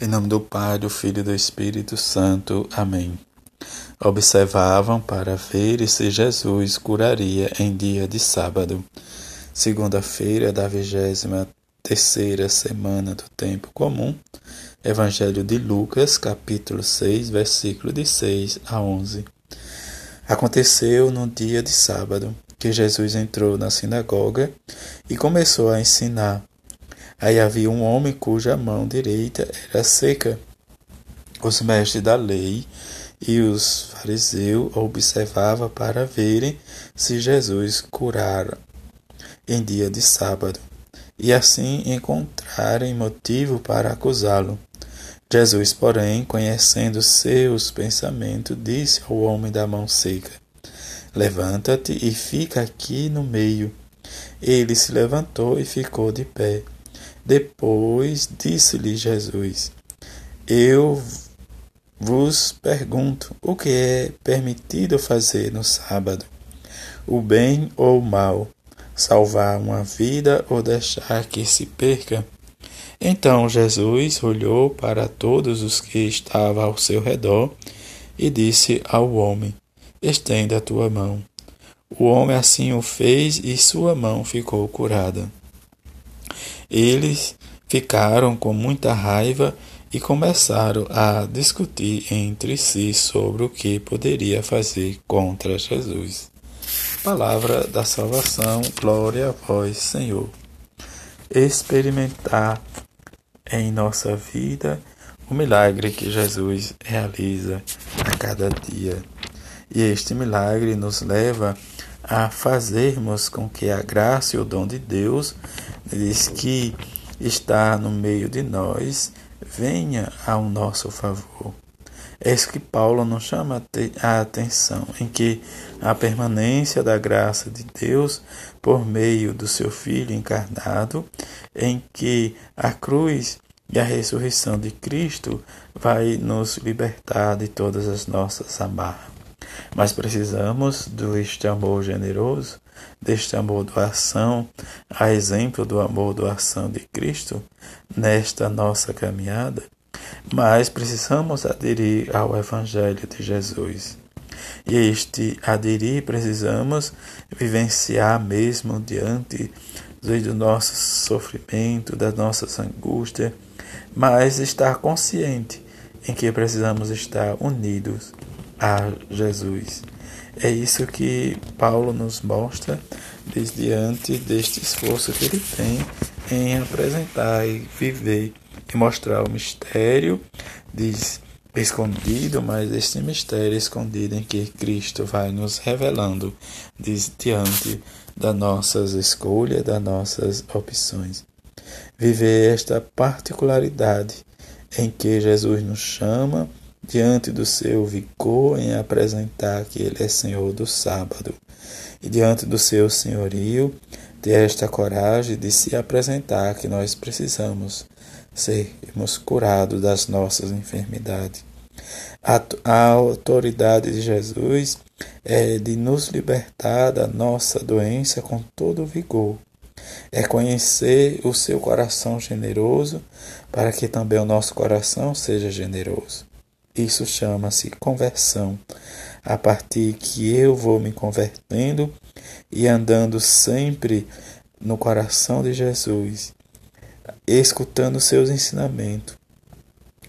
Em nome do Pai, do Filho e do Espírito Santo. Amém. Observavam para ver se Jesus curaria em dia de sábado, segunda-feira da vigésima terceira semana do tempo comum. Evangelho de Lucas, capítulo 6, versículo de 6 a 11. Aconteceu no dia de sábado que Jesus entrou na sinagoga e começou a ensinar. Aí havia um homem cuja mão direita era seca. Os mestres da lei e os fariseus observavam para verem se Jesus curara em dia de sábado, e assim encontrarem motivo para acusá-lo. Jesus, porém, conhecendo seus pensamentos, disse ao homem da mão seca: Levanta-te e fica aqui no meio. Ele se levantou e ficou de pé. Depois disse-lhe Jesus: Eu vos pergunto, o que é permitido fazer no sábado? O bem ou o mal? Salvar uma vida ou deixar que se perca? Então Jesus olhou para todos os que estavam ao seu redor e disse ao homem: Estenda a tua mão. O homem assim o fez e sua mão ficou curada. Eles ficaram com muita raiva e começaram a discutir entre si sobre o que poderia fazer contra Jesus. Palavra da salvação, glória a vós, Senhor. Experimentar em nossa vida o milagre que Jesus realiza a cada dia. E este milagre nos leva a fazermos com que a graça e o dom de Deus diz que está no meio de nós, venha ao nosso favor. É isso que Paulo nos chama a atenção, em que a permanência da graça de Deus por meio do seu Filho encarnado, em que a cruz e a ressurreição de Cristo vai nos libertar de todas as nossas amarras. Mas precisamos deste amor generoso, deste amor doação, a exemplo do amor doação de Cristo nesta nossa caminhada. Mas precisamos aderir ao Evangelho de Jesus. E este aderir precisamos vivenciar mesmo diante do nosso sofrimento, das nossas angústias, mas estar consciente em que precisamos estar unidos a Jesus. É isso que Paulo nos mostra diante deste esforço que ele tem em apresentar e viver e mostrar o mistério diz, escondido, mas este mistério escondido em que Cristo vai nos revelando diz, diante das nossas escolhas, das nossas opções. Viver esta particularidade em que Jesus nos chama diante do seu vigor em apresentar que Ele é Senhor do sábado, e diante do seu senhorio, ter esta coragem de se apresentar que nós precisamos sermos curados das nossas enfermidades. A, a autoridade de Jesus é de nos libertar da nossa doença com todo vigor. É conhecer o seu coração generoso para que também o nosso coração seja generoso. Isso chama-se conversão. A partir que eu vou me convertendo e andando sempre no coração de Jesus, escutando seus ensinamentos,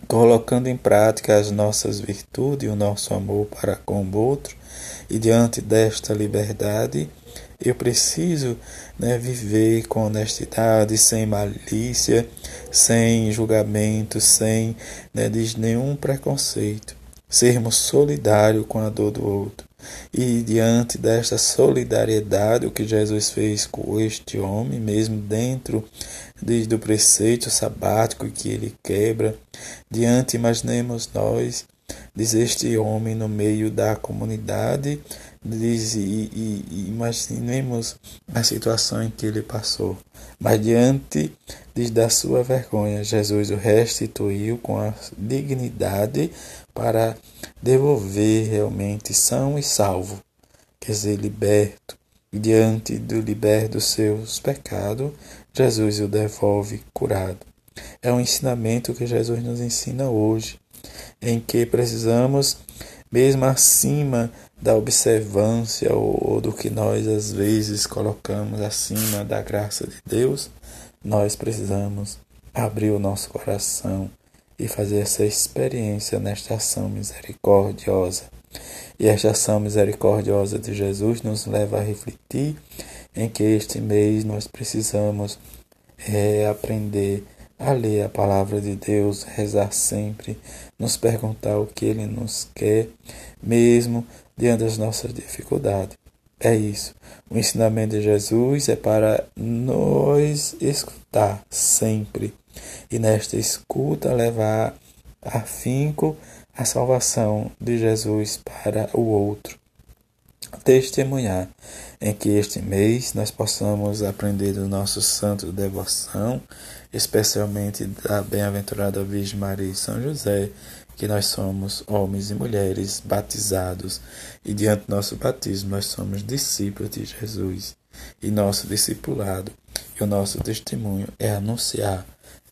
colocando em prática as nossas virtudes e o nosso amor para com o outro, e diante desta liberdade, eu preciso né, viver com honestidade, sem malícia, sem julgamento, sem né, nenhum preconceito. Sermos solidários com a dor do outro. E diante desta solidariedade, o que Jesus fez com este homem, mesmo dentro do preceito sabático que ele quebra, diante, imaginemos nós, diz este homem no meio da comunidade, diz, e, e, imaginemos a situação em que ele passou. Mas diante diz, da sua vergonha, Jesus o restituiu com a dignidade para devolver realmente são e salvo, quer dizer, liberto. Diante do liberto dos seus pecados, Jesus o devolve curado. é um ensinamento que Jesus nos ensina hoje, em que precisamos, mesmo acima da observância ou do que nós às vezes colocamos acima da graça de Deus, nós precisamos abrir o nosso coração e fazer essa experiência nesta ação misericordiosa. E esta ação misericordiosa de Jesus nos leva a refletir em que este mês nós precisamos é, aprender a ler a palavra de Deus, rezar sempre, nos perguntar o que Ele nos quer, mesmo diante das nossas dificuldades. É isso. O ensinamento de Jesus é para nós escutar sempre e nesta escuta levar afinco a salvação de Jesus para o outro. Testemunhar em que este mês nós possamos aprender do nosso santo de devoção, especialmente da bem-aventurada Virgem Maria e São José, que nós somos homens e mulheres batizados e diante do nosso batismo nós somos discípulos de Jesus. E nosso discipulado e o nosso testemunho é anunciar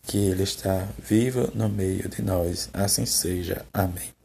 que Ele está vivo no meio de nós. Assim seja. Amém.